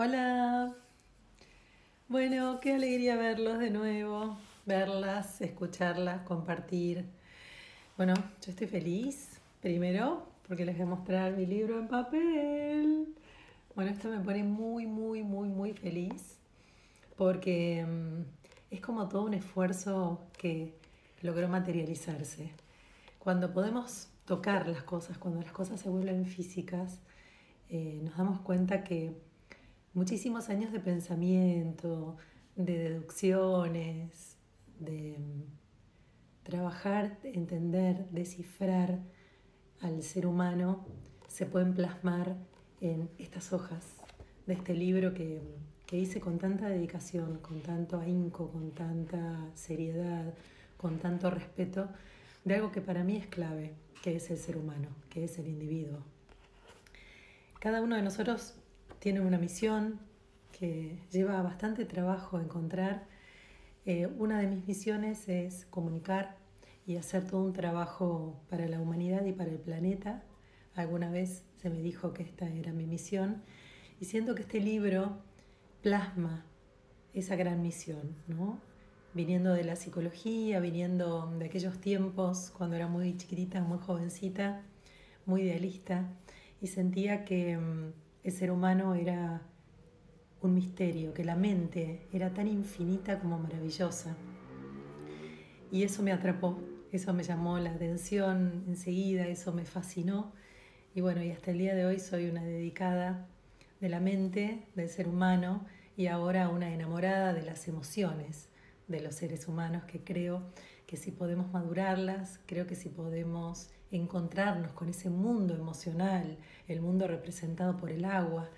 Hola. Bueno, qué alegría verlos de nuevo, verlas, escucharlas, compartir. Bueno, yo estoy feliz, primero, porque les voy a mostrar mi libro en papel. Bueno, esto me pone muy, muy, muy, muy feliz, porque mm, es como todo un esfuerzo que logró materializarse. Cuando podemos tocar las cosas, cuando las cosas se vuelven físicas, eh, nos damos cuenta que muchísimos años de pensamiento, de deducciones, de mm, trabajar, entender, descifrar al ser humano, se pueden plasmar en estas hojas de este libro que, que hice con tanta dedicación, con tanto ahínco, con tanta seriedad, con tanto respeto, de algo que para mí es clave, que es el ser humano, que es el individuo. Cada uno de nosotros tiene una misión que lleva bastante trabajo encontrar. Eh, una de mis misiones es comunicar y hacer todo un trabajo para la humanidad y para el planeta. Alguna vez se me dijo que esta era mi misión y siento que este libro plasma esa gran misión, ¿no? Viniendo de la psicología, viniendo de aquellos tiempos cuando era muy chiquitita, muy jovencita, muy idealista y sentía que el ser humano era un misterio, que la mente era tan infinita como maravillosa. Y eso me atrapó, eso me llamó la atención enseguida, eso me fascinó. Y bueno, y hasta el día de hoy soy una dedicada de la mente, del ser humano, y ahora una enamorada de las emociones de los seres humanos, que creo que si podemos madurarlas, creo que si podemos encontrarnos con ese mundo emocional, el mundo representado por el agua,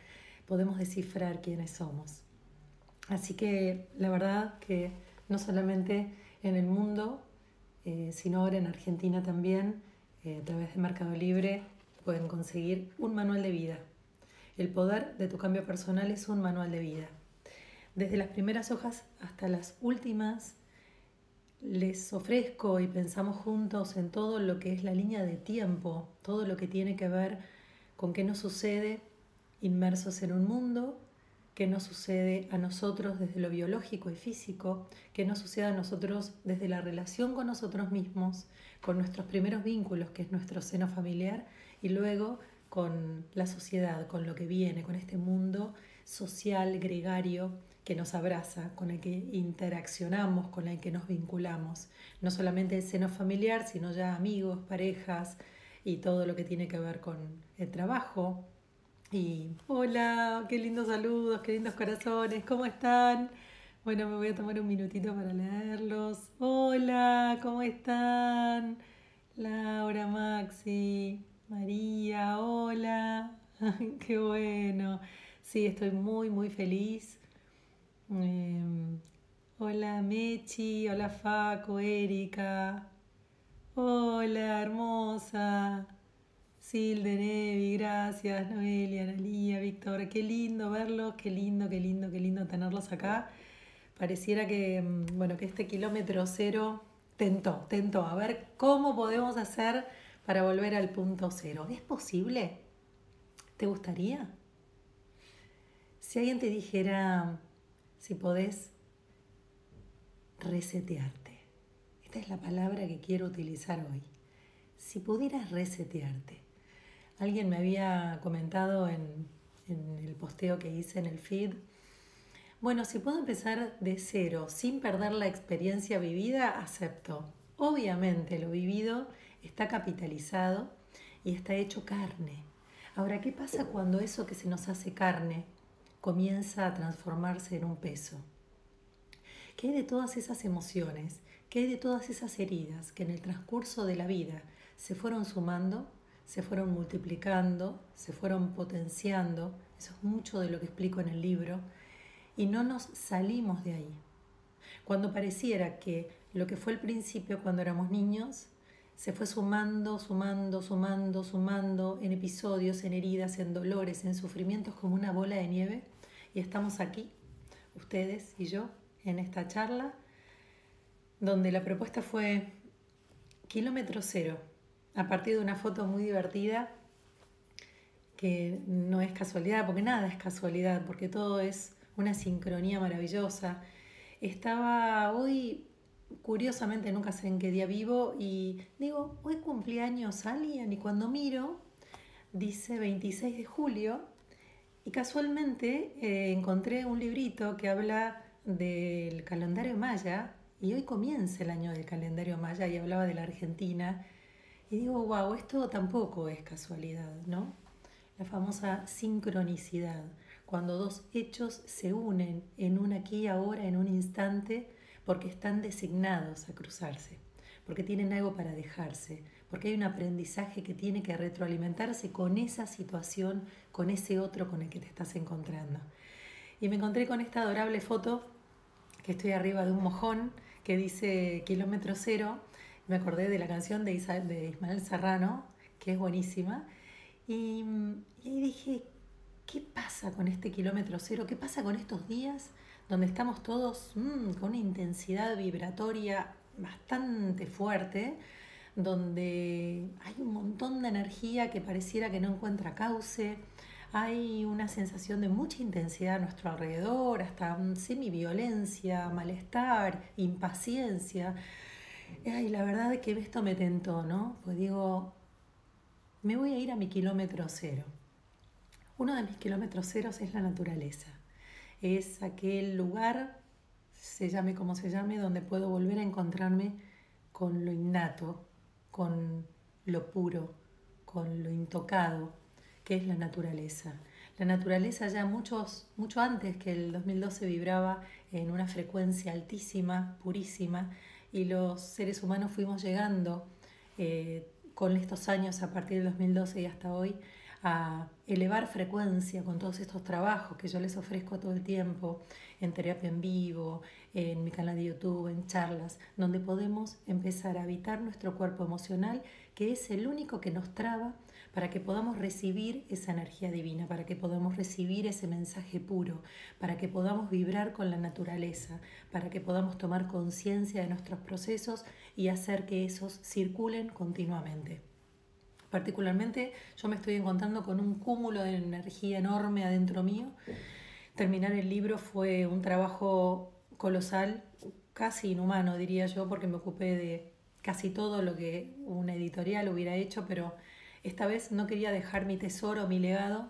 podemos descifrar quiénes somos. Así que la verdad que no solamente en el mundo, eh, sino ahora en Argentina también, eh, a través de Mercado Libre, pueden conseguir un manual de vida. El poder de tu cambio personal es un manual de vida. Desde las primeras hojas hasta las últimas, les ofrezco y pensamos juntos en todo lo que es la línea de tiempo, todo lo que tiene que ver con qué nos sucede inmersos en un mundo, qué nos sucede a nosotros desde lo biológico y físico, qué nos sucede a nosotros desde la relación con nosotros mismos, con nuestros primeros vínculos, que es nuestro seno familiar, y luego con la sociedad, con lo que viene, con este mundo social, gregario, que nos abraza, con el que interaccionamos, con el que nos vinculamos. No solamente el seno familiar, sino ya amigos, parejas y todo lo que tiene que ver con el trabajo. Y hola, qué lindos saludos, qué lindos corazones, ¿cómo están? Bueno, me voy a tomar un minutito para leerlos. Hola, ¿cómo están? Laura, Maxi, María, hola. qué bueno. Sí, estoy muy, muy feliz Em, hola Mechi, hola Faco, Erika. Hola, hermosa. Silde, Nevi, gracias. Noelia, Analia, Víctor. Qué lindo verlos, qué lindo, qué lindo, qué lindo tenerlos acá. Pareciera que, em, bueno, que este kilómetro cero tentó, tentó. A ver cómo podemos hacer para volver al punto cero. ¿Es posible? ¿Te gustaría? Si alguien te dijera, si podés resetearte. Esta es la palabra que quiero utilizar hoy. Si pudieras resetearte. Alguien me había comentado en, en el posteo que hice en el feed. Bueno, si puedo empezar de cero, sin perder la experiencia vivida, acepto. Obviamente lo vivido está capitalizado y está hecho carne. Ahora, ¿qué pasa cuando eso que se nos hace carne comienza a transformarse en un peso. ¿Qué hay de todas esas emociones? ¿Qué hay de todas esas heridas que en el transcurso de la vida se fueron sumando, se fueron multiplicando, se fueron potenciando? Eso es mucho de lo que explico en el libro. Y no nos salimos de ahí. Cuando pareciera que lo que fue el principio cuando éramos niños se fue sumando, sumando, sumando, sumando en episodios, en heridas, en dolores, en sufrimientos como una bola de nieve. Y estamos aquí, ustedes y yo, en esta charla, donde la propuesta fue kilómetro cero, a partir de una foto muy divertida que no es casualidad, porque nada es casualidad, porque todo es una sincronía maravillosa. Estaba hoy, curiosamente, nunca sé en qué día vivo, y digo, hoy cumpleaños alguien, y cuando miro, dice 26 de julio, y casualmente eh, encontré un librito que habla del calendario maya, y hoy comienza el año del calendario maya, y hablaba de la Argentina, y digo, wow, esto tampoco es casualidad, ¿no? la famosa sincronicidad, cuando dos hechos se unen en un aquí y ahora, en un instante, porque están designados a cruzarse, porque tienen algo para dejarse, porque hay un aprendizaje que tiene que retroalimentarse con esa situación, con ese otro con el que te estás encontrando. Y me encontré con esta adorable foto, que estoy arriba de un mojón, que dice kilómetro cero. Me acordé de la canción de Ismael Serrano, que es buenísima, y, dije, ¿qué pasa con este kilómetro cero? ¿Qué pasa con estos días donde estamos todos mm, con una intensidad vibratoria bastante fuerte? donde hay un montón de energía que pareciera que no encuentra cauce, hay una sensación de mucha intensidad a nuestro alrededor, hasta semi-violencia, malestar, impaciencia. Y la verdad es que esto me tentó, ¿no? Pues digo, me voy a ir a mi kilómetro cero. Uno de mis kilómetros ceros es la naturaleza. Es aquel lugar, se llame como se llame, donde puedo volver a encontrarme con lo innato, con lo puro, con lo intocado, que es la naturaleza. La naturaleza ya muchos, mucho antes que el 2012 vibraba en una frecuencia altísima, purísima, y los seres humanos fuimos llegando eh, con estos años, a partir del 2012 y hasta hoy, a elevar frecuencia con todos estos trabajos que yo les ofrezco todo el tiempo, en terapia en vivo, en mi canal de YouTube, en charlas, donde podemos empezar a habitar nuestro cuerpo emocional, que es el único que nos traba para que podamos recibir esa energía divina, para que podamos recibir ese mensaje puro, para que podamos vibrar con la naturaleza, para que podamos tomar conciencia de nuestros procesos y hacer que esos circulen continuamente. Particularmente yo me estoy encontrando con un cúmulo de energía enorme adentro mío. Terminar el libro fue un trabajo colosal, casi inhumano diría yo, porque me ocupé de casi todo lo que una editorial hubiera hecho, pero esta vez no quería dejar mi tesoro, mi legado.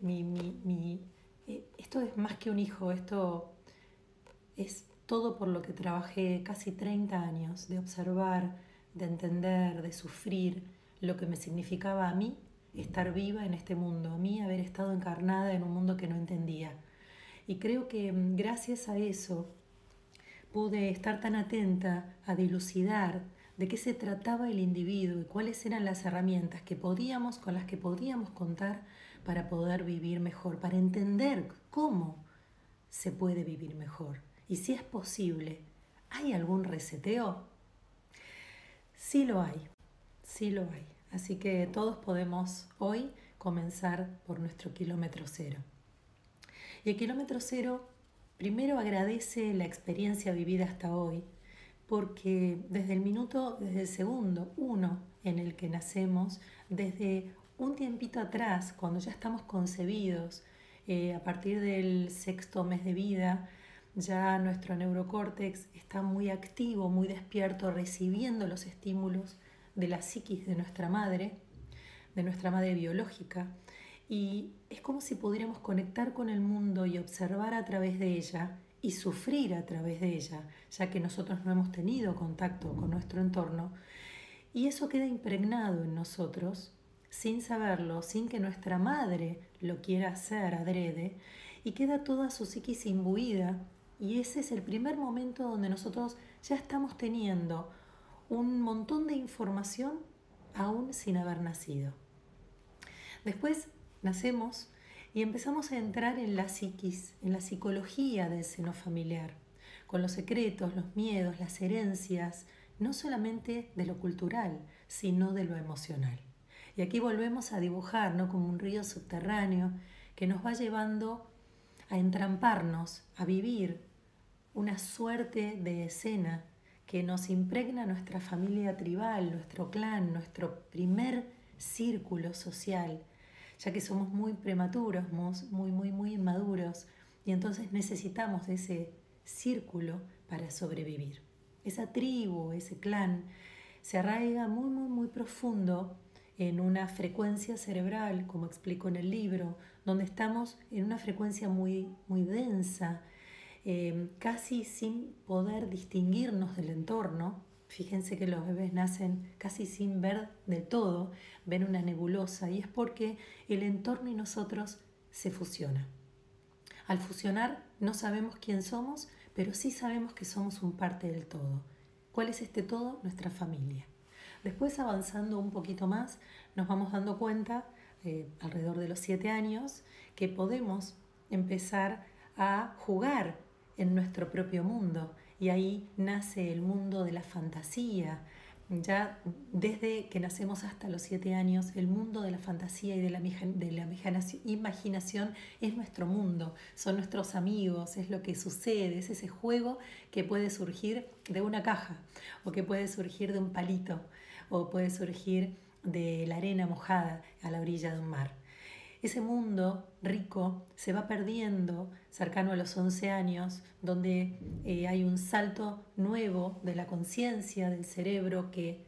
Mi, eh, esto es más que un hijo, esto es todo por lo que trabajé casi 30 años, de observar, de entender, de sufrir lo que me significaba a mí estar viva en este mundo, a mí haber estado encarnada en un mundo que no entendía. Y creo que mm, gracias a eso pude estar tan atenta a dilucidar de qué se trataba el individuo y cuáles eran las herramientas que podíamos, con las que podíamos contar para poder vivir mejor, para entender cómo se puede vivir mejor. Y si es posible, ¿hay algún reseteo? Sí lo hay, sí lo hay. Así que todos podemos hoy comenzar por nuestro kilómetro cero. Y el kilómetro cero primero agradece la experiencia vivida hasta hoy, porque desde el minuto, desde el segundo uno en el que nacemos, desde un tiempito atrás, cuando ya estamos concebidos, eh, a partir del sexto mes de vida, ya nuestro neurocórtex está muy activo, muy despierto, recibiendo los estímulos de la psiquis de nuestra madre, de nuestra madre biológica, y es como si pudiéramos conectar con el mundo y observar a través de ella y sufrir a través de ella, ya que nosotros no hemos tenido contacto con nuestro entorno. Y eso queda impregnado en nosotros sin saberlo, sin que nuestra madre lo quiera hacer adrede, y queda toda su psiquis imbuida. Y ese es el primer momento donde nosotros ya estamos teniendo un montón de información aún sin haber nacido. Después nacemos y empezamos a entrar en la psiquis, en la psicología del seno familiar, con los secretos, los miedos, las herencias, no solamente de lo cultural, sino de lo emocional. Y aquí volvemos a dibujar, ¿no? Como un río subterráneo que nos va llevando a entramparnos, a vivir una suerte de escena que nos impregna nuestra familia tribal, nuestro clan, nuestro primer círculo social, ya que somos muy prematuros, muy, muy, muy inmaduros, y entonces necesitamos ese círculo para sobrevivir. Esa tribu, ese clan, se arraiga muy, muy, muy profundo en una frecuencia cerebral, como explico en el libro, donde estamos en una frecuencia muy, muy densa, eh, casi sin poder distinguirnos del entorno. Fíjense que los bebés nacen casi sin ver del todo, ven una nebulosa y es porque el entorno y nosotros se fusionan. Al fusionar no sabemos quién somos, pero sí sabemos que somos un parte del todo. ¿Cuál es este todo? Nuestra familia. Después avanzando un poquito más, nos vamos dando cuenta, eh, alrededor de los siete años, que podemos empezar a jugar en nuestro propio mundo. Y ahí nace el mundo de la fantasía, ya desde que nacemos hasta los siete años, el mundo de la fantasía y de la, de la imaginación es nuestro mundo, son nuestros amigos, es lo que sucede, es ese juego que puede surgir de una caja o que puede surgir de un palito o puede surgir de la arena mojada a la orilla de un mar. Ese mundo rico se va perdiendo cercano a los 11 años, donde eh, hay un salto nuevo de la conciencia del cerebro que,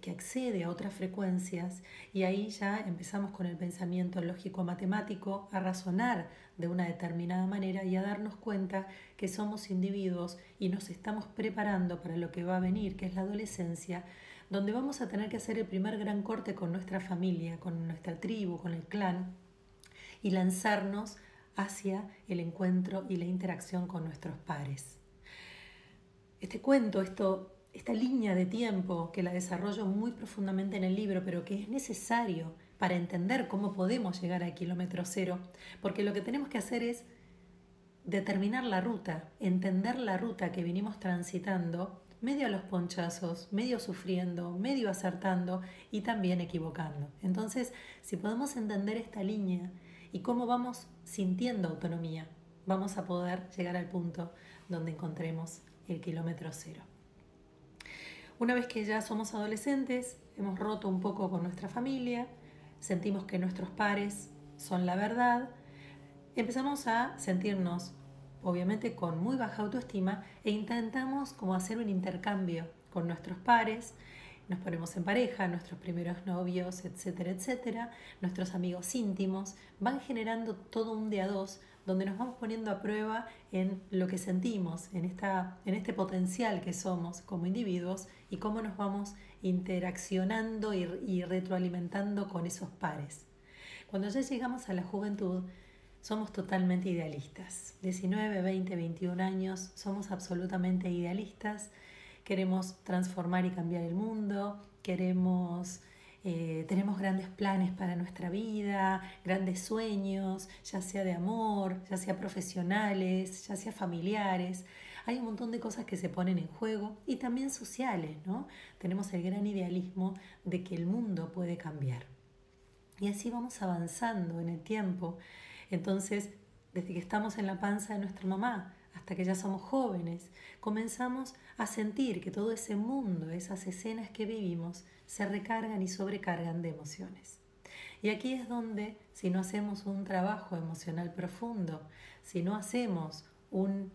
que accede a otras frecuencias y ahí ya empezamos con el pensamiento lógico-matemático a razonar de una determinada manera y a darnos cuenta que somos individuos y nos estamos preparando para lo que va a venir, que es la adolescencia, donde vamos a tener que hacer el primer gran corte con nuestra familia, con nuestra tribu, con el clan, y lanzarnos hacia el encuentro y la interacción con nuestros pares. Este cuento, esto, esta línea de tiempo que la desarrollo muy profundamente en el libro, pero que es necesario para entender cómo podemos llegar al kilómetro cero, porque lo que tenemos que hacer es determinar la ruta, entender la ruta que vinimos transitando medio a los ponchazos, medio sufriendo, medio acertando y también equivocando. Entonces, si podemos entender esta línea y cómo vamos sintiendo autonomía, vamos a poder llegar al punto donde encontremos el kilómetro cero. Una vez que ya somos adolescentes, hemos roto un poco con nuestra familia, sentimos que nuestros pares son la verdad, empezamos a sentirnos obviamente con muy baja autoestima, e intentamos como hacer un intercambio con nuestros pares, nos ponemos en pareja, nuestros primeros novios, etcétera, etcétera, nuestros amigos íntimos, van generando todo un de a dos donde nos vamos poniendo a prueba en lo que sentimos, en, esta, en este potencial que somos como individuos y cómo nos vamos interaccionando y, y retroalimentando con esos pares. Cuando ya llegamos a la juventud, somos totalmente idealistas. 19, 20, 21 años, somos absolutamente idealistas. Queremos transformar y cambiar el mundo, queremos, eh, tenemos grandes planes para nuestra vida, grandes sueños, ya sea de amor, ya sea profesionales, ya sea familiares. Hay un montón de cosas que se ponen en juego y también sociales, ¿no? Tenemos el gran idealismo de que el mundo puede cambiar. Y así vamos avanzando en el tiempo entonces, desde que estamos en la panza de nuestra mamá hasta que ya somos jóvenes, comenzamos a sentir que todo ese mundo, esas escenas que vivimos, se recargan y sobrecargan de emociones. Y aquí es donde, si no hacemos un trabajo emocional profundo, si no hacemos un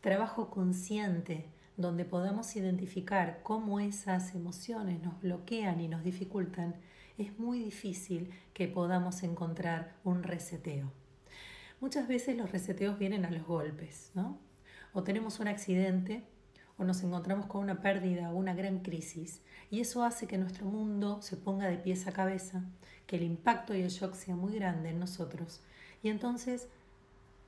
trabajo consciente donde podamos identificar cómo esas emociones nos bloquean y nos dificultan, es muy difícil que podamos encontrar un reseteo. Muchas veces los reseteos vienen a los golpes, ¿no? O tenemos un accidente o nos encontramos con una pérdida o una gran crisis y eso hace que nuestro mundo se ponga de pies a cabeza, que el impacto y el shock sea muy grande en nosotros y entonces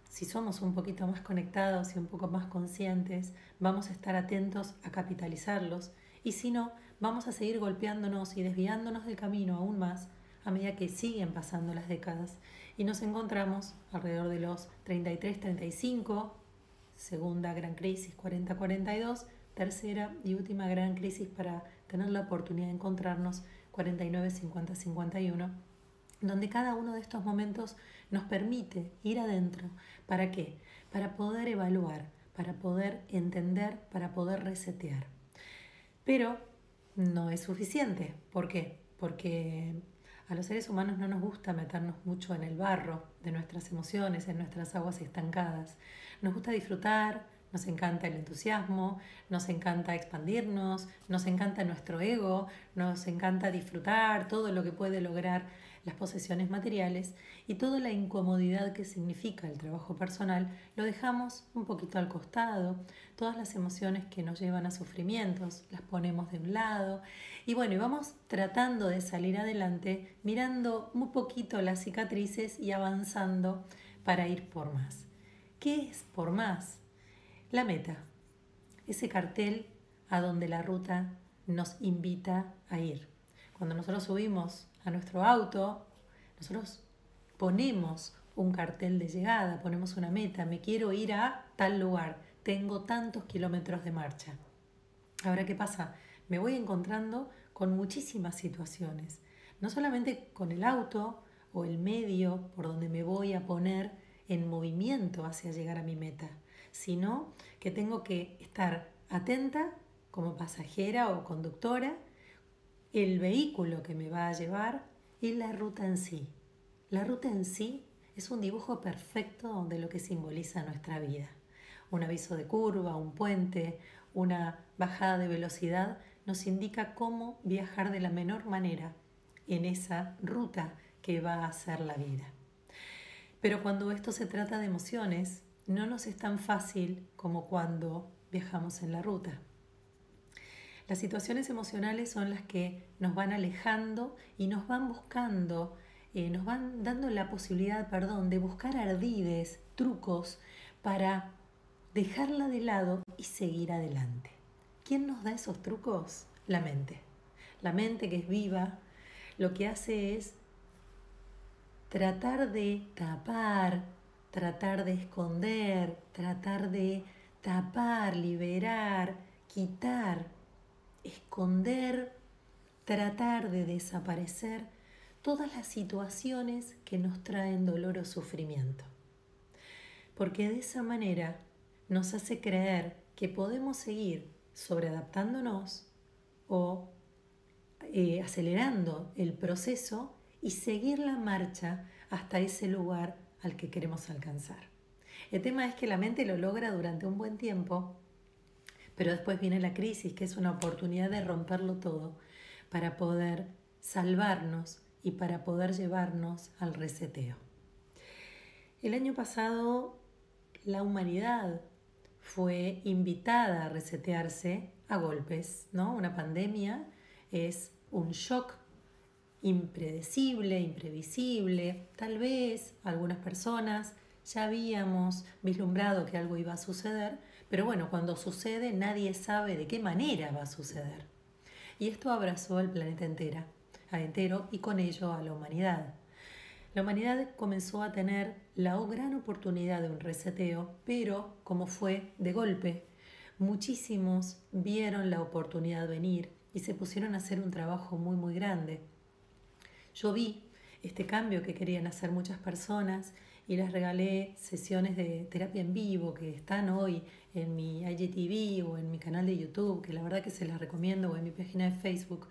si somos un poquito más conectados y un poco más conscientes, vamos a estar atentos a capitalizarlos y si no, vamos a seguir golpeándonos y desviándonos del camino aún más a medida que siguen pasando las décadas y nos encontramos alrededor de los 33-35, segunda gran crisis 40-42, tercera y última gran crisis para tener la oportunidad de encontrarnos 49-50-51, donde cada uno de estos momentos nos permite ir adentro. ¿Para qué? Para poder evaluar, para poder entender, para poder resetear. Pero no es suficiente. ¿Por qué? Porque A los seres humanos no nos gusta meternos mucho en el barro de nuestras emociones, en nuestras aguas estancadas. Nos gusta disfrutar, nos encanta el entusiasmo, nos encanta expandirnos, nos encanta nuestro ego, nos encanta disfrutar todo lo que puede lograr las posesiones materiales y toda la incomodidad que significa el trabajo personal lo dejamos un poquito al costado, todas las emociones que nos llevan a sufrimientos las ponemos de un lado y bueno, y vamos tratando de salir adelante mirando un poquito las cicatrices y avanzando para ir por más. ¿Qué es por más? La meta, ese cartel a donde la ruta nos invita a ir. Cuando nosotros subimos a nuestro auto, nosotros ponemos un cartel de llegada, ponemos una meta, me quiero ir a tal lugar, tengo tantos kilómetros de marcha. Ahora, ¿qué pasa? Me voy encontrando con muchísimas situaciones, no solamente con el auto o el medio por donde me voy a poner en movimiento hacia llegar a mi meta, sino que tengo que estar atenta como pasajera o conductora, el vehículo que me va a llevar y la ruta en sí. La ruta en sí es un dibujo perfecto de lo que simboliza nuestra vida. Un aviso de curva, un puente, una bajada de velocidad nos indica cómo viajar de la menor manera en esa ruta que va a ser la vida. Pero cuando esto se trata de emociones, no nos es tan fácil como cuando viajamos en la ruta. Las situaciones emocionales son las que nos van alejando y nos van buscando, eh, nos van dando la posibilidad, perdón, de buscar ardides, trucos para dejarla de lado y seguir adelante. ¿Quién nos da esos trucos? La mente. La mente que es viva, lo que hace es tratar de tapar, tratar de esconder, tratar de tapar, liberar, quitar, esconder, tratar de desaparecer todas las situaciones que nos traen dolor o sufrimiento. Porque de esa manera nos hace creer que podemos seguir sobreadaptándonos o eh, acelerando el proceso y seguir la marcha hasta ese lugar al que queremos alcanzar. El tema es que la mente lo logra durante un buen tiempo, pero después viene la crisis, que es una oportunidad de romperlo todo para poder salvarnos y para poder llevarnos al reseteo. El año pasado la humanidad fue invitada a resetearse a golpes, ¿no? Una pandemia es un shock impredecible, imprevisible. Tal vez algunas personas ya habíamos vislumbrado que algo iba a suceder, pero bueno, cuando sucede nadie sabe de qué manera va a suceder. Y esto abrazó al planeta entero, entero y con ello a la humanidad. La humanidad comenzó a tener la gran oportunidad de un reseteo, pero como fue de golpe, muchísimos vieron la oportunidad venir y se pusieron a hacer un trabajo muy muy grande yo vi este cambio que querían hacer muchas personas y les regalé sesiones de terapia en vivo que están hoy en mi IGTV o en mi canal de YouTube, que la verdad que se las recomiendo, o en mi página de Facebook,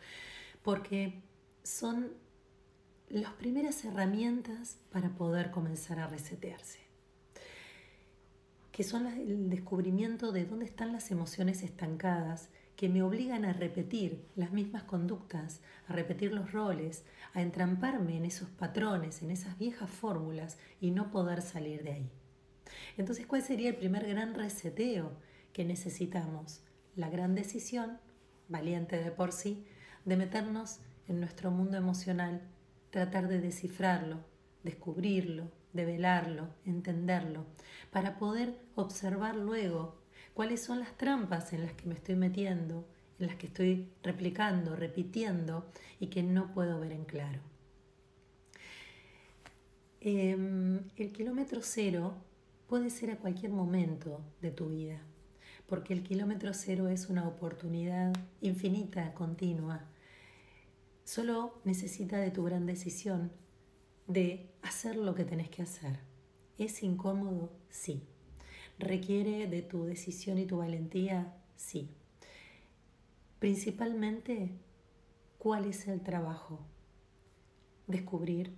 porque son las primeras herramientas para poder comenzar a resetearse, que son el descubrimiento de dónde están las emociones estancadas que me obligan a repetir las mismas conductas, a repetir los roles, a entramparme en esos patrones, en esas viejas fórmulas y no poder salir de ahí. Entonces, ¿cuál sería el primer gran reseteo que necesitamos? La gran decisión, valiente de por sí, de meternos en nuestro mundo emocional, tratar de descifrarlo, descubrirlo, develarlo, entenderlo, para poder observar luego cuáles son las trampas en las que me estoy metiendo, en las que estoy replicando, repitiendo y que no puedo ver en claro. Em, el kilómetro cero puede ser a cualquier momento de tu vida, porque el kilómetro cero es una oportunidad infinita, continua. Solo necesita de tu gran decisión de hacer lo que tenés que hacer. ¿Es incómodo? Sí. ¿Requiere de tu decisión y tu valentía? Sí. Principalmente, ¿cuál es el trabajo? descubrir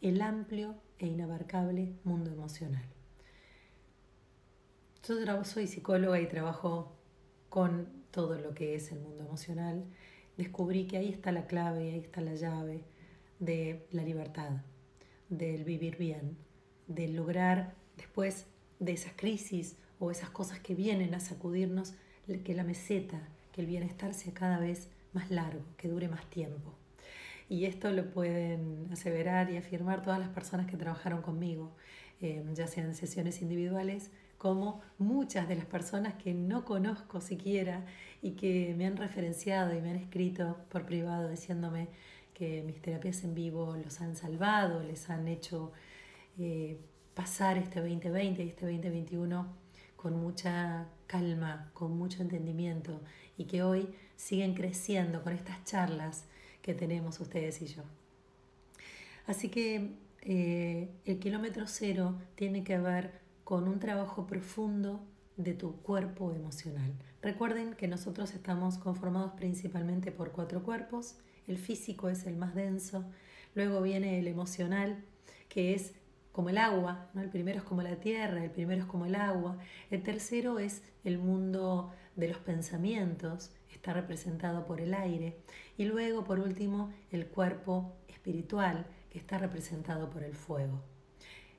el amplio e inabarcable mundo emocional. Yo soy psicóloga y trabajo con todo lo que es el mundo emocional. Descubrí que ahí está la clave, ahí está la llave de la libertad, del vivir bien, de lograr después de esas crisis o esas cosas que vienen a sacudirnos, que la meseta, que el bienestar sea cada vez más largo, que dure más tiempo. Y esto lo pueden aseverar y afirmar todas las personas que trabajaron conmigo, eh, ya sean sesiones individuales como muchas de las personas que no conozco siquiera y que me han referenciado y me han escrito por privado diciéndome que mis terapias en vivo los han salvado, les han hecho eh, pasar este 2020 y este 2021 con mucha calma, con mucho entendimiento y que hoy siguen creciendo con estas charlas que tenemos ustedes y yo. Así que eh, el kilómetro cero tiene que ver con un trabajo profundo de tu cuerpo emocional. Recuerden que nosotros estamos conformados principalmente por cuatro cuerpos. El físico es el más denso, luego viene el emocional, que es como el agua, ¿no? el primero es como la tierra, el primero es como el agua, el tercero es el mundo de los pensamientos, está representado por el aire, y luego por último el cuerpo espiritual, que está representado por el fuego.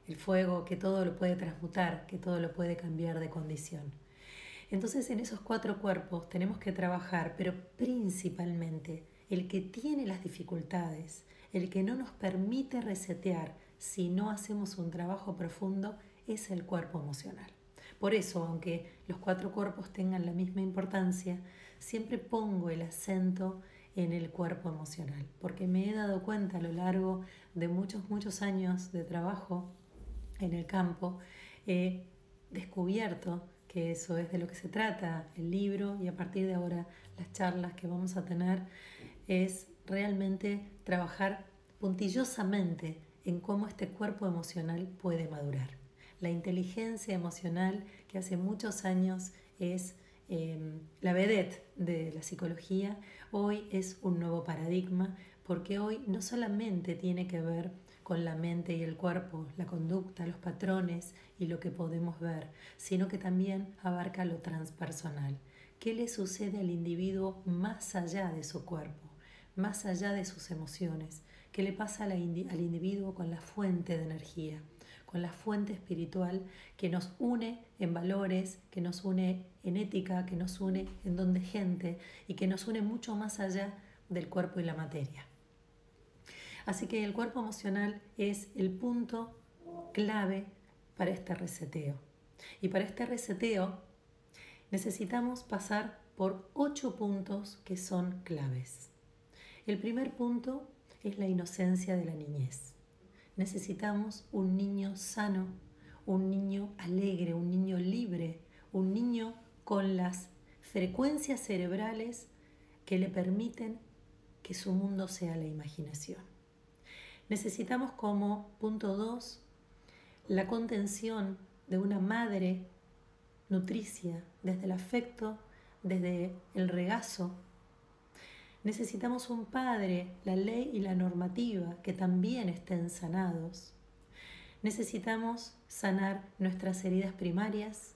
El fuego que todo lo puede transmutar, que todo lo puede cambiar de condición. Entonces en esos cuatro cuerpos tenemos que trabajar, pero principalmente el que tiene las dificultades, el que no nos permite resetear, si no hacemos un trabajo profundo es el cuerpo emocional. Por eso, aunque los cuatro cuerpos tengan la misma importancia, siempre pongo el acento en el cuerpo emocional, porque me he dado cuenta a lo largo de muchos, muchos años de trabajo en el campo, he descubierto que eso es de lo que se trata el libro y a partir de ahora las charlas que vamos a tener es realmente trabajar puntillosamente en cómo este cuerpo emocional puede madurar. La inteligencia emocional, que hace muchos años es em, la vedette de la psicología, hoy es un nuevo paradigma porque hoy no solamente tiene que ver con la mente y el cuerpo, la conducta, los patrones y lo que podemos ver, sino que también abarca lo transpersonal. ¿Qué le sucede al individuo más allá de su cuerpo, más allá de sus emociones? Qué le pasa al individuo con la fuente de energía, con la fuente espiritual que nos une en valores, que nos une en ética, que nos une en don de gente y que nos une mucho más allá del cuerpo y la materia. Así que el cuerpo emocional es el punto clave para este reseteo. Y para este reseteo necesitamos pasar por ocho puntos que son claves. El primer punto es la inocencia de la niñez. Necesitamos un niño sano, un niño alegre, un niño libre, un niño con las frecuencias cerebrales que le permiten que su mundo sea la imaginación. Necesitamos como punto 2 la contención de una madre nutricia desde el afecto, desde el regazo Necesitamos un padre, la ley y la normativa que también estén sanados. Necesitamos sanar nuestras heridas primarias,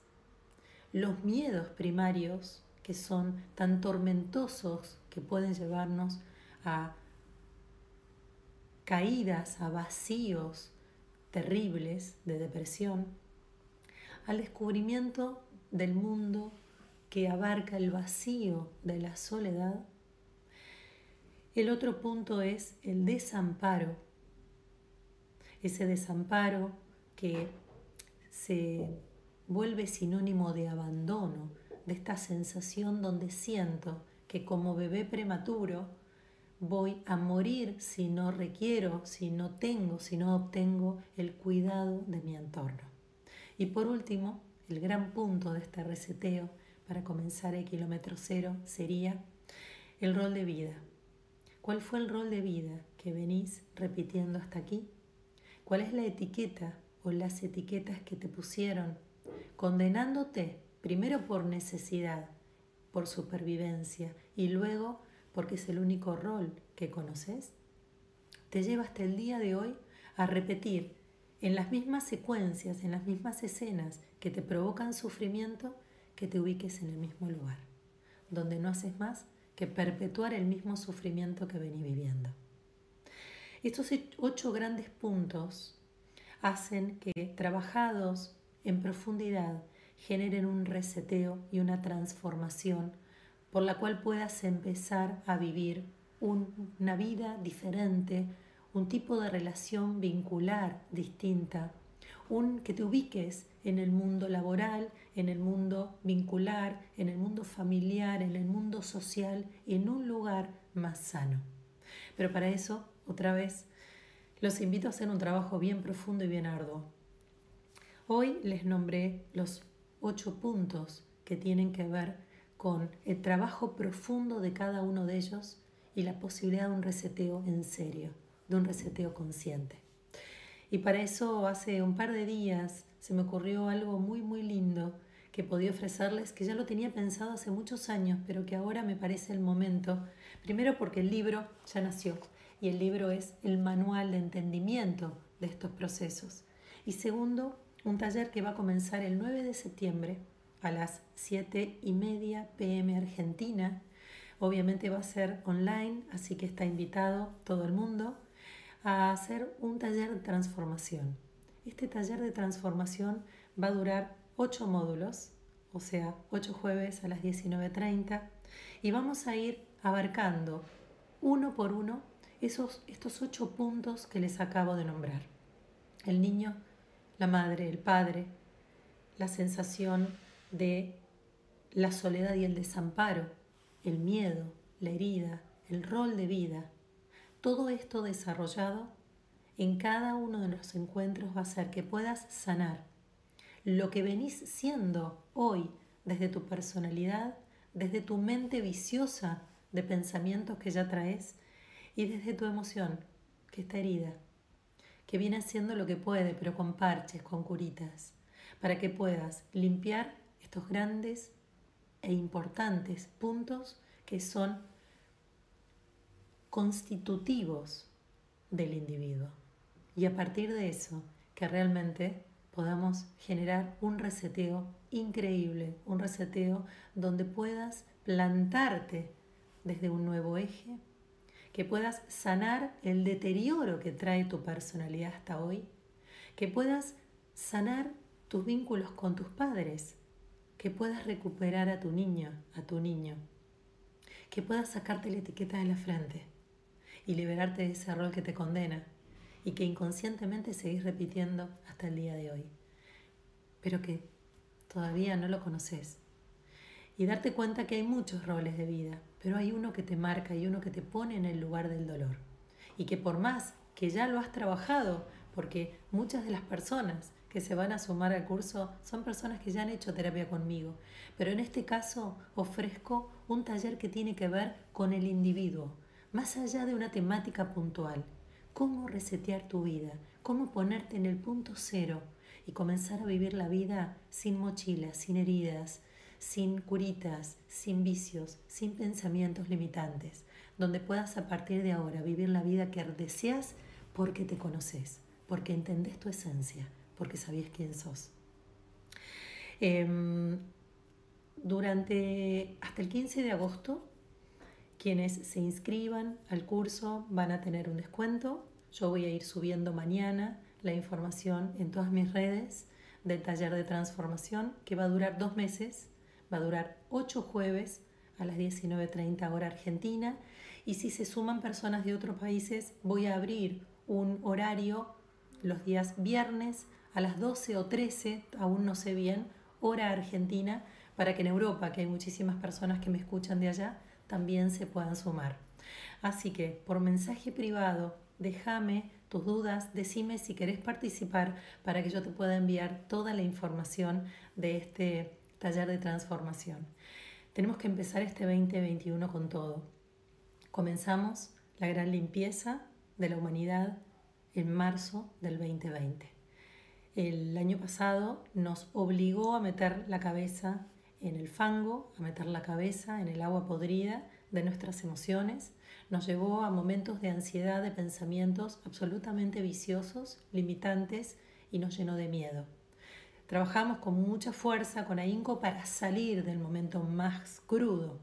los miedos primarios que son tan tormentosos que pueden llevarnos a caídas, a vacíos terribles de depresión, al descubrimiento del mundo que abarca el vacío de la soledad el otro punto es el desamparo. Ese desamparo que se vuelve sinónimo de abandono, de esta sensación donde siento que como bebé prematuro voy a morir si no requiero, si no tengo, si no obtengo el cuidado de mi entorno. Y por último, el gran punto de este reseteo para comenzar el kilómetro cero sería el rol de vida. ¿Cuál fue el rol de vida que venís repitiendo hasta aquí? ¿Cuál es la etiqueta o las etiquetas que te pusieron condenándote primero por necesidad, por supervivencia y luego porque es el único rol que conoces? te lleva hasta el día de hoy a repetir en las mismas secuencias, en las mismas escenas que te provocan sufrimiento, que te ubiques en el mismo lugar, donde no haces más que perpetuar el mismo sufrimiento que venís viviendo. Estos ocho grandes puntos hacen que, trabajados en profundidad, generen un reseteo y una transformación por la cual puedas empezar a vivir una vida diferente, un tipo de relación vincular distinta, un que te ubiques en el mundo laboral, en el mundo vincular, en el mundo familiar, en el mundo social, en un lugar más sano. Pero para eso, otra vez, los invito a hacer un trabajo bien profundo y bien arduo. Hoy les nombré los ocho puntos que tienen que ver con el trabajo profundo de cada uno de ellos y la posibilidad de un reseteo en serio, de un reseteo consciente. Y para eso hace un par de días se me ocurrió algo muy muy lindo que podía ofrecerles, que ya lo tenía pensado hace muchos años, pero que ahora me parece el momento, primero porque el libro ya nació y el libro es el manual de entendimiento de estos procesos. Y segundo, un taller que va a comenzar el 9 de septiembre a las 7 y media pm Argentina. Obviamente va a ser online, así que está invitado todo el mundo a hacer un taller de transformación. Este taller de transformación va a durar 8 módulos, o sea, 8 jueves a las 19.30, y vamos a ir abarcando uno por uno esos, estos ocho puntos que les acabo de nombrar. El niño, la madre, el padre, la sensación de la soledad y el desamparo, el miedo, la herida, el rol de vida. Todo esto desarrollado en cada uno de los encuentros va a hacer que puedas sanar lo que venís siendo hoy desde tu personalidad, desde tu mente viciosa de pensamientos que ya traes y desde tu emoción que está herida, que viene haciendo lo que puede, pero con parches, con curitas, para que puedas limpiar estos grandes e importantes puntos que son constitutivos del individuo. Y a partir de eso, que realmente podamos generar un reseteo increíble, un reseteo donde puedas plantarte desde un nuevo eje, que puedas sanar el deterioro que trae tu personalidad hasta hoy, que puedas sanar tus vínculos con tus padres, que puedas recuperar a tu niño, a tu niño, que puedas sacarte la etiqueta de la frente y liberarte de ese rol que te condena y que inconscientemente seguís repitiendo hasta el día de hoy, pero que todavía no lo conoces. Y darte cuenta que hay muchos roles de vida, pero hay uno que te marca y uno que te pone en el lugar del dolor. Y que por más que ya lo has trabajado, porque muchas de las personas que se van a sumar al curso son personas que ya han hecho terapia conmigo, pero en este caso ofrezco un taller que tiene que ver con el individuo, más allá de una temática puntual. Cómo resetear tu vida, cómo ponerte en el punto cero y comenzar a vivir la vida sin mochilas, sin heridas, sin curitas, sin vicios, sin pensamientos limitantes, donde puedas a partir de ahora vivir la vida que deseas porque te conoces, porque entendés tu esencia, porque sabías quién sos. Em, durante hasta el 15 de agosto, quienes se inscriban al curso van a tener un descuento. Yo voy a ir subiendo mañana la información en todas mis redes del taller de transformación que va a durar dos meses, va a durar ocho jueves a las 19.30 hora argentina y si se suman personas de otros países voy a abrir un horario los días viernes a las 12 o 13, aún no sé bien, hora argentina, para que en Europa, que hay muchísimas personas que me escuchan de allá, también se puedan sumar. Así que por mensaje privado, déjame tus dudas, decime si querés participar para que yo te pueda enviar toda la información de este taller de transformación. Tenemos que empezar este 2021 con todo. Comenzamos la gran limpieza de la humanidad en marzo del 2020 el año pasado nos obligó a meter la cabeza en el fango, a meter la cabeza en el agua podrida de nuestras emociones, nos llevó a momentos de ansiedad, de pensamientos absolutamente viciosos, limitantes y nos llenó de miedo. Trabajamos con mucha fuerza, con ahínco, para salir del momento más crudo.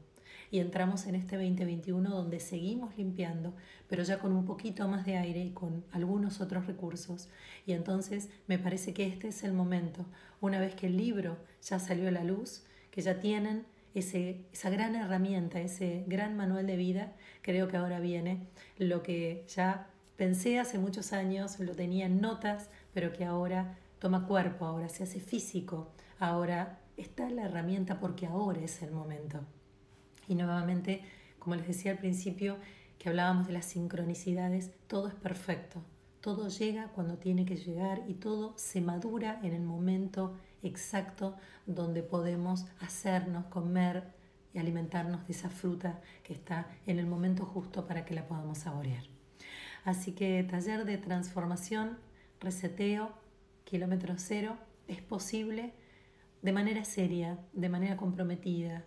Y entramos en este 2021 donde seguimos limpiando, pero ya con un poquito más de aire y con algunos otros recursos. Y entonces me parece que este es el momento, una vez que el libro ya salió a la luz, que ya tienen ese, esa gran herramienta, ese gran manual de vida, creo que ahora viene lo que ya pensé hace muchos años, lo tenía en notas, pero que ahora toma cuerpo, ahora se hace físico, ahora está la herramienta porque ahora es el momento. Y nuevamente, como les decía al principio, que hablábamos de las sincronicidades, todo es perfecto, todo llega cuando tiene que llegar y todo se madura en el momento exacto donde podemos hacernos comer y alimentarnos de esa fruta que está en el momento justo para que la podamos saborear. Así que taller de transformación, reseteo, kilómetro cero es posible de manera seria, de manera comprometida,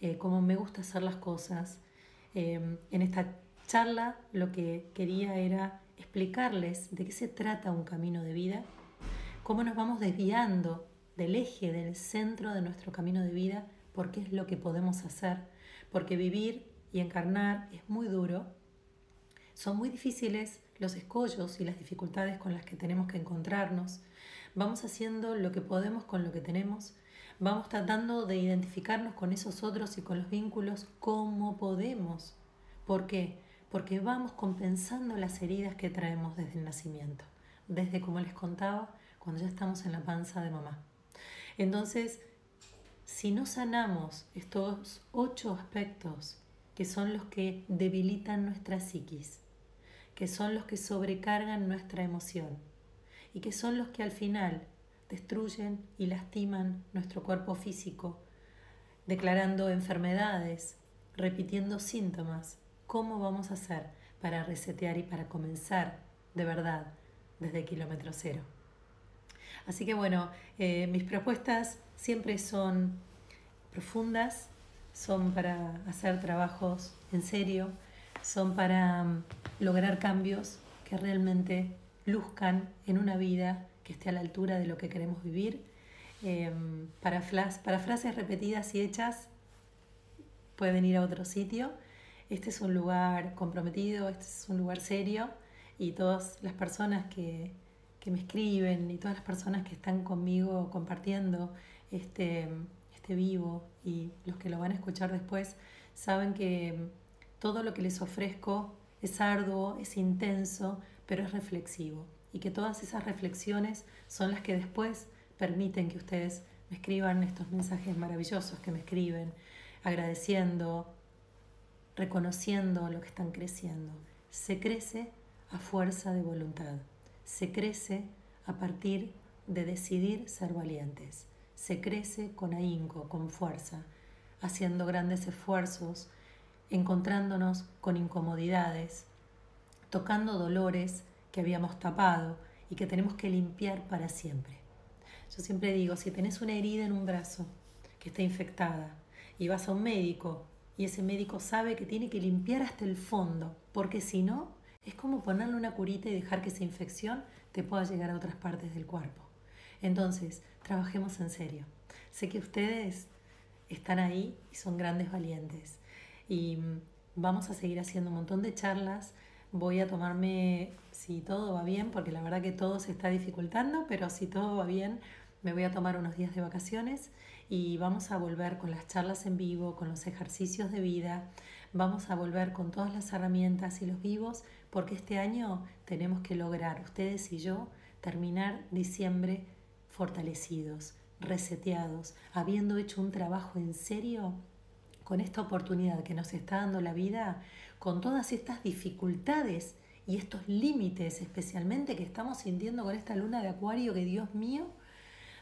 eh, como me gusta hacer las cosas. Eh, en esta charla lo que quería era explicarles de qué se trata un camino de vida, cómo nos vamos desviando del eje, del centro de nuestro camino de vida, porque es lo que podemos hacer, porque vivir y encarnar es muy duro, son muy difíciles los escollos y las dificultades con las que tenemos que encontrarnos, vamos haciendo lo que podemos con lo que tenemos, vamos tratando de identificarnos con esos otros y con los vínculos como podemos. ¿Por qué? Porque vamos compensando las heridas que traemos desde el nacimiento, desde como les contaba, cuando ya estamos en la panza de mamá. Entonces, si no sanamos estos ocho aspectos que son los que debilitan nuestra psiquis, que son los que sobrecargan nuestra emoción, y que son los que al final destruyen y lastiman nuestro cuerpo físico, declarando enfermedades, repitiendo síntomas. ¿Cómo vamos a hacer para resetear y para comenzar de verdad desde kilómetro cero? Así que bueno, eh, mis propuestas siempre son profundas, son para hacer trabajos en serio, son para mm, lograr cambios que realmente luzcan en una vida que esté a la altura de lo que queremos vivir. Em, para, para frases repetidas y hechas pueden ir a otro sitio. Este es un lugar comprometido, este es un lugar serio y todas las personas que, que me escriben y todas las personas que están conmigo compartiendo este, este vivo y los que lo van a escuchar después saben que todo lo que les ofrezco es arduo, es intenso, pero es reflexivo y que todas esas reflexiones son las que después permiten que ustedes me escriban estos mensajes maravillosos que me escriben, agradeciendo, reconociendo lo que están creciendo. Se crece a fuerza de voluntad, se crece a partir de decidir ser valientes, se crece con ahínco, con fuerza, haciendo grandes esfuerzos, encontrándonos con incomodidades, tocando dolores que habíamos tapado y que tenemos que limpiar para siempre. Yo siempre digo, si tenés una herida en un brazo que está infectada y vas a un médico y ese médico sabe que tiene que limpiar hasta el fondo, porque si no, es como ponerle una curita y dejar que esa infección te pueda llegar a otras partes del cuerpo. Entonces, trabajemos en serio. Sé que ustedes están ahí y son grandes valientes. Y mm, vamos a seguir haciendo un montón de charlas voy a tomarme, si todo va bien, porque la verdad que todo se está dificultando, pero si todo va bien, me voy a tomar unos días de vacaciones y vamos a volver con las charlas en vivo, con los ejercicios de vida, vamos a volver con todas las herramientas y los vivos, porque este año tenemos que lograr, ustedes y yo, terminar diciembre fortalecidos, reseteados, habiendo hecho un trabajo en serio con esta oportunidad que nos está dando la vida, con todas estas dificultades y estos límites especialmente que estamos sintiendo con esta luna de acuario que Dios mío,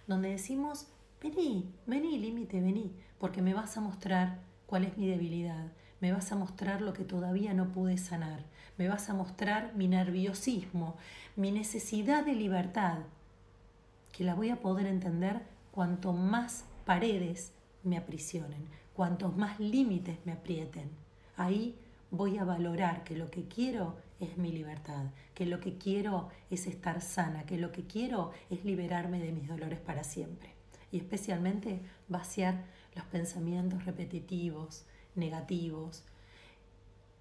donde decimos, vení, vení límite, vení, porque me vas a mostrar cuál es mi debilidad, me vas a mostrar lo que todavía no pude sanar, me vas a mostrar mi nerviosismo, mi necesidad de libertad, que la voy a poder entender cuanto más paredes me aprisionen, cuantos más límites me aprieten. Ahí voy a valorar que lo que quiero es mi libertad, que lo que quiero es estar sana, que lo que quiero es liberarme de mis dolores para siempre. Y especialmente vaciar los pensamientos repetitivos, negativos,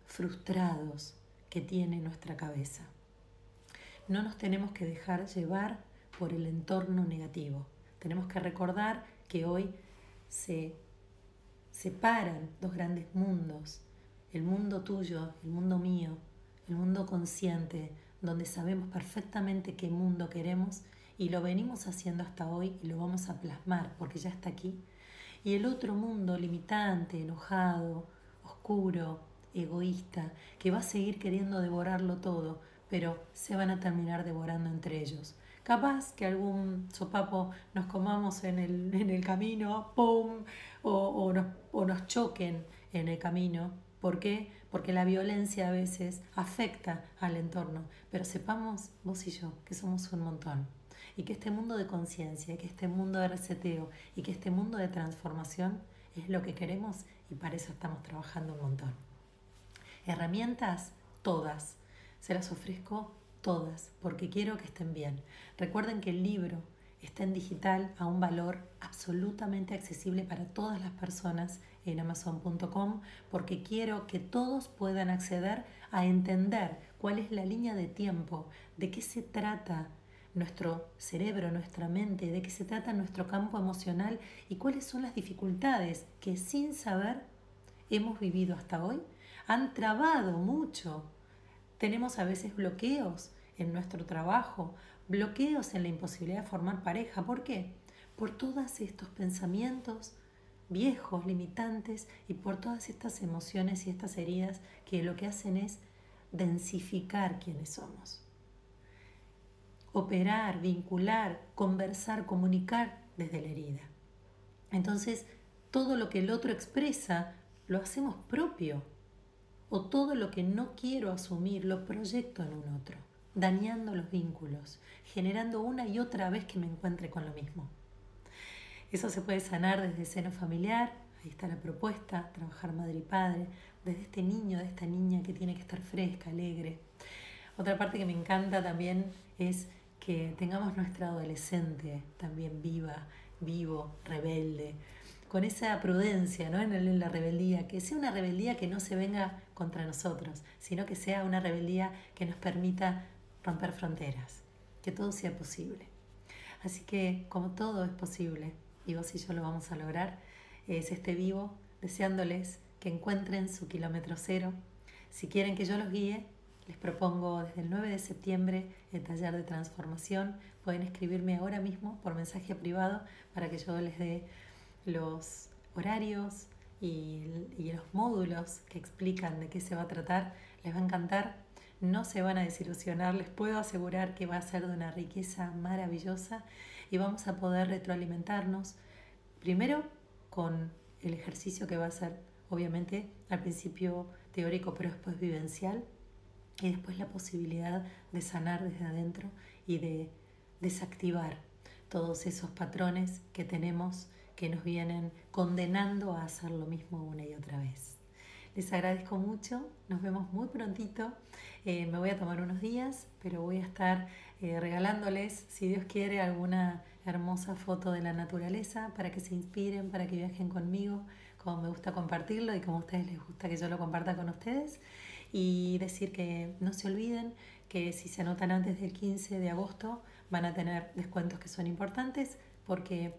frustrados que tiene nuestra cabeza. No nos tenemos que dejar llevar por el entorno negativo. Tenemos que recordar que hoy se separan dos grandes mundos, el mundo tuyo, el mundo mío, el mundo consciente, donde sabemos perfectamente qué mundo queremos y lo venimos haciendo hasta hoy y lo vamos a plasmar porque ya está aquí. Y el otro mundo limitante, enojado, oscuro, egoísta, que va a seguir queriendo devorarlo todo, pero se van a terminar devorando entre ellos. Capaz que algún sopapo nos comamos en el, en el camino, ¡pum! O, o, nos, o nos choquen en el camino. ¿Por qué? Porque la violencia a veces afecta al entorno. Pero sepamos, vos y yo, que somos un montón. Y que este mundo de conciencia, que este mundo de reseteo y que este mundo de transformación es lo que queremos y para eso estamos trabajando un montón. Herramientas, todas. Se las ofrezco todas, porque quiero que estén bien. Recuerden que el libro está en digital a un valor absolutamente accesible para todas las personas en amazon.com, porque quiero que todos puedan acceder a entender cuál es la línea de tiempo, de qué se trata nuestro cerebro, nuestra mente, de qué se trata nuestro campo emocional y cuáles son las dificultades que sin saber hemos vivido hasta hoy, han trabado mucho tenemos a veces bloqueos en nuestro trabajo, bloqueos en la imposibilidad de formar pareja. ¿Por qué? Por todos estos pensamientos viejos, limitantes y por todas estas emociones y estas heridas que lo que hacen es densificar quienes somos. Operar, vincular, conversar, comunicar desde la herida. Entonces, todo lo que el otro expresa lo hacemos propio o todo lo que no quiero asumir lo proyecto en un otro, dañando los vínculos, generando una y otra vez que me encuentre con lo mismo. Eso se puede sanar desde seno familiar, ahí está la propuesta, trabajar madre y padre, desde este niño, de esta niña que tiene que estar fresca, alegre. Otra parte que me encanta también es que tengamos nuestra adolescente también viva, vivo, rebelde, con esa prudencia ¿no? en, la rebeldía, que sea una rebeldía que no se venga contra nosotros, sino que sea una rebeldía que nos permita romper fronteras, que todo sea posible. Así que como todo es posible, y vos y yo lo vamos a lograr, es este vivo deseándoles que encuentren su kilómetro cero. Si quieren que yo los guíe, les propongo desde el 9 de septiembre el taller de transformación. Pueden escribirme ahora mismo por mensaje privado para que yo les dé los horarios y, los módulos que explican de qué se va a tratar, les va a encantar, no se van a desilusionar, les puedo asegurar que va a ser de una riqueza maravillosa y vamos a poder retroalimentarnos primero con el ejercicio que va a ser obviamente al principio teórico pero después vivencial y después la posibilidad de sanar desde adentro y de desactivar todos esos patrones que tenemos que nos vienen condenando a hacer lo mismo una y otra vez. Les agradezco mucho, nos vemos muy prontito. Eh, me voy a tomar unos días, pero voy a estar eh, regalándoles, si Dios quiere, alguna hermosa foto de la naturaleza para que se inspiren, para que viajen conmigo, como me gusta compartirlo y como a ustedes les gusta que yo lo comparta con ustedes. Y decir que no se olviden que si se anotan antes del 15 de agosto van a tener descuentos que son importantes porque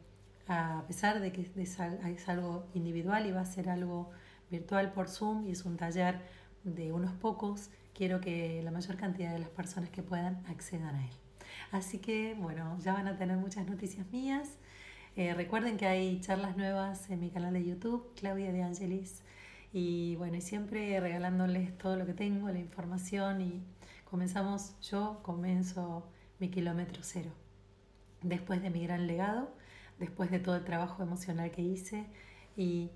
a pesar de que es algo individual y va a ser algo virtual por Zoom y es un taller de unos pocos, quiero que la mayor cantidad de las personas que puedan accedan a él. Así que, bueno, ya van a tener muchas noticias mías. Eh, recuerden que hay charlas nuevas en mi canal de YouTube, Claudia de Angelis. Y bueno, y siempre regalándoles todo lo que tengo, la información. Y comenzamos, yo comienzo mi kilómetro cero. Después de mi gran legado, después de todo el trabajo emocional que hice y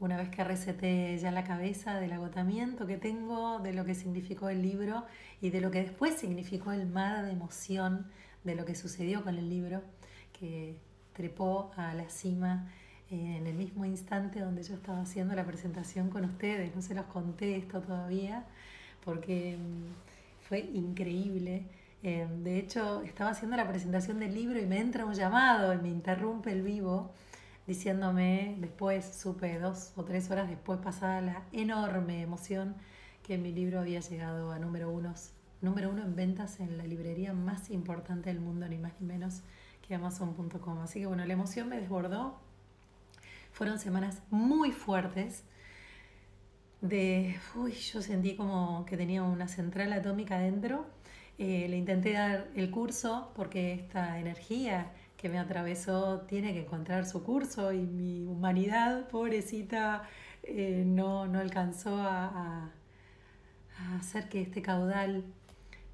una vez que reseté ya la cabeza del agotamiento que tengo, de lo que significó el libro y de lo que después significó el mar de emoción de lo que sucedió con el libro, que trepó a la cima eh, en el mismo instante donde yo estaba haciendo la presentación con ustedes. No se los conté esto todavía porque mm, fue increíble. Eh, de hecho, estaba haciendo la presentación del libro y me entra un llamado y me interrumpe el vivo diciéndome, después supe dos o tres horas después pasada la enorme emoción que mi libro había llegado a número uno, número uno en ventas en la librería más importante del mundo, ni más ni menos que Amazon.com. Así que bueno, la emoción me desbordó. Fueron semanas muy fuertes. De, uy, yo sentí como que tenía una central atómica dentro. Eh, le intenté dar el curso porque esta energía que me atravesó tiene que encontrar su curso y mi humanidad, pobrecita, eh, no, no, alcanzó a, a, hacer que este caudal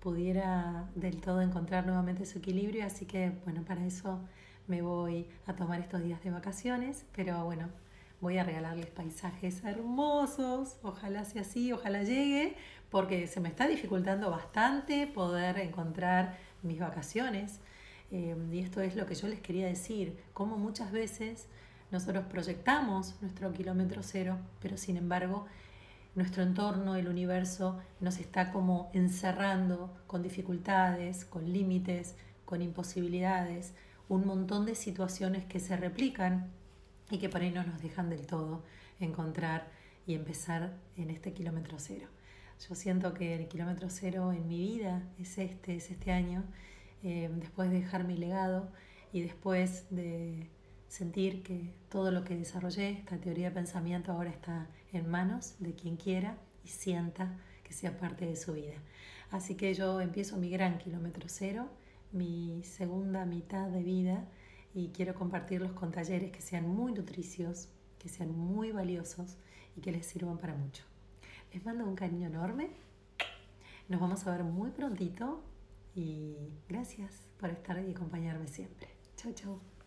pudiera del todo encontrar nuevamente su equilibrio. Así que, bueno, para eso me voy a tomar estos días de vacaciones, pero bueno, voy a regalarles paisajes hermosos, ojalá sea así, ojalá llegue, porque se me está dificultando bastante poder encontrar mis vacaciones. Em, y esto es lo que yo les quería decir, como muchas veces nosotros proyectamos nuestro kilómetro cero, pero sin embargo nuestro entorno, el universo, nos está como encerrando con dificultades, con límites, con imposibilidades, un montón de situaciones que se replican y que por ahí no nos dejan del todo encontrar y empezar en este kilómetro cero. Yo siento que el kilómetro cero en mi vida es este, es este año, eh, después de dejar mi legado y después de sentir que todo lo que desarrollé, esta teoría de pensamiento ahora está en manos de quien quiera y sienta que sea parte de su vida. Así que yo empiezo mi gran kilómetro cero, mi segunda mitad de vida y quiero compartirlos con talleres que sean muy nutricios, que sean muy valiosos y que les sirvan para mucho. Les mando un cariño enorme. Nos vamos a ver muy prontito y gracias por estar y acompañarme siempre. Chau, chau.